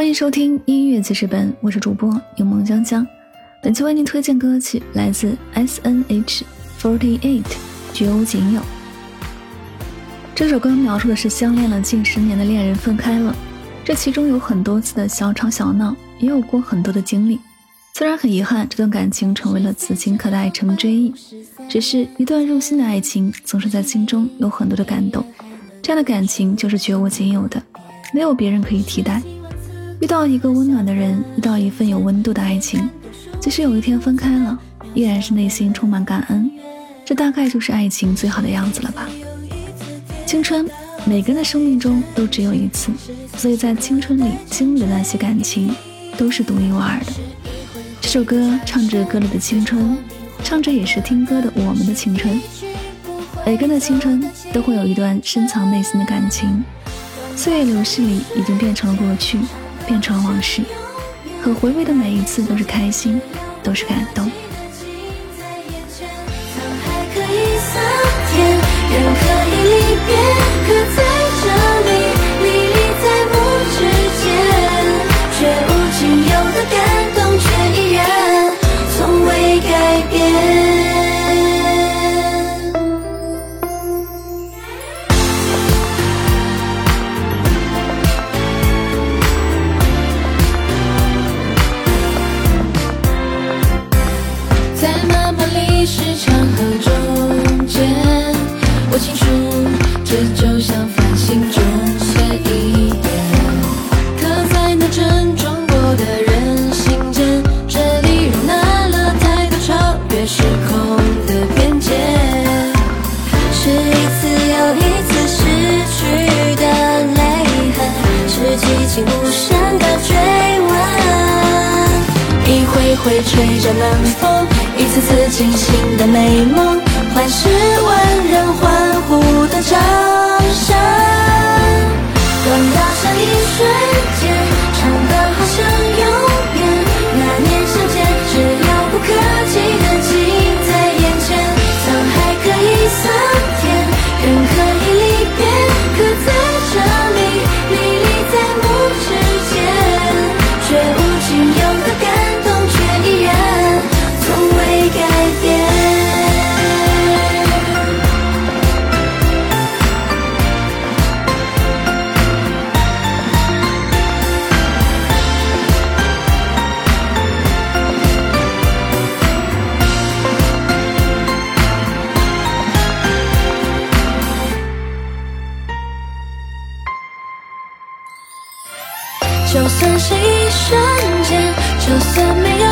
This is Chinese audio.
欢迎收听音乐记事本，我是主播有梦江江。本期为您推荐歌曲来自 S N H Forty Eight《绝无仅有》。这首歌描述的是相恋了近十年的恋人分开了，这其中有很多次的小吵小闹，也有过很多的经历。虽然很遗憾，这段感情成为了此情可待成追忆，只是一段入心的爱情，总是在心中有很多的感动。这样的感情就是绝无仅有的，没有别人可以替代。遇到一个温暖的人，遇到一份有温度的爱情，即使有一天分开了，依然是内心充满感恩。这大概就是爱情最好的样子了吧。青春，每个人的生命中都只有一次，所以在青春里经历的那些感情，都是独一无二的。这首歌唱着歌里的青春，唱着也是听歌的我们的青春。每个人的青春都会有一段深藏内心的感情，岁月流逝里已经变成了过去。变成往事，可回味的每一次都是开心，都是感动。心无声的追问，一回回吹着冷风，一次次清醒的美梦。就算是一瞬间，就算没有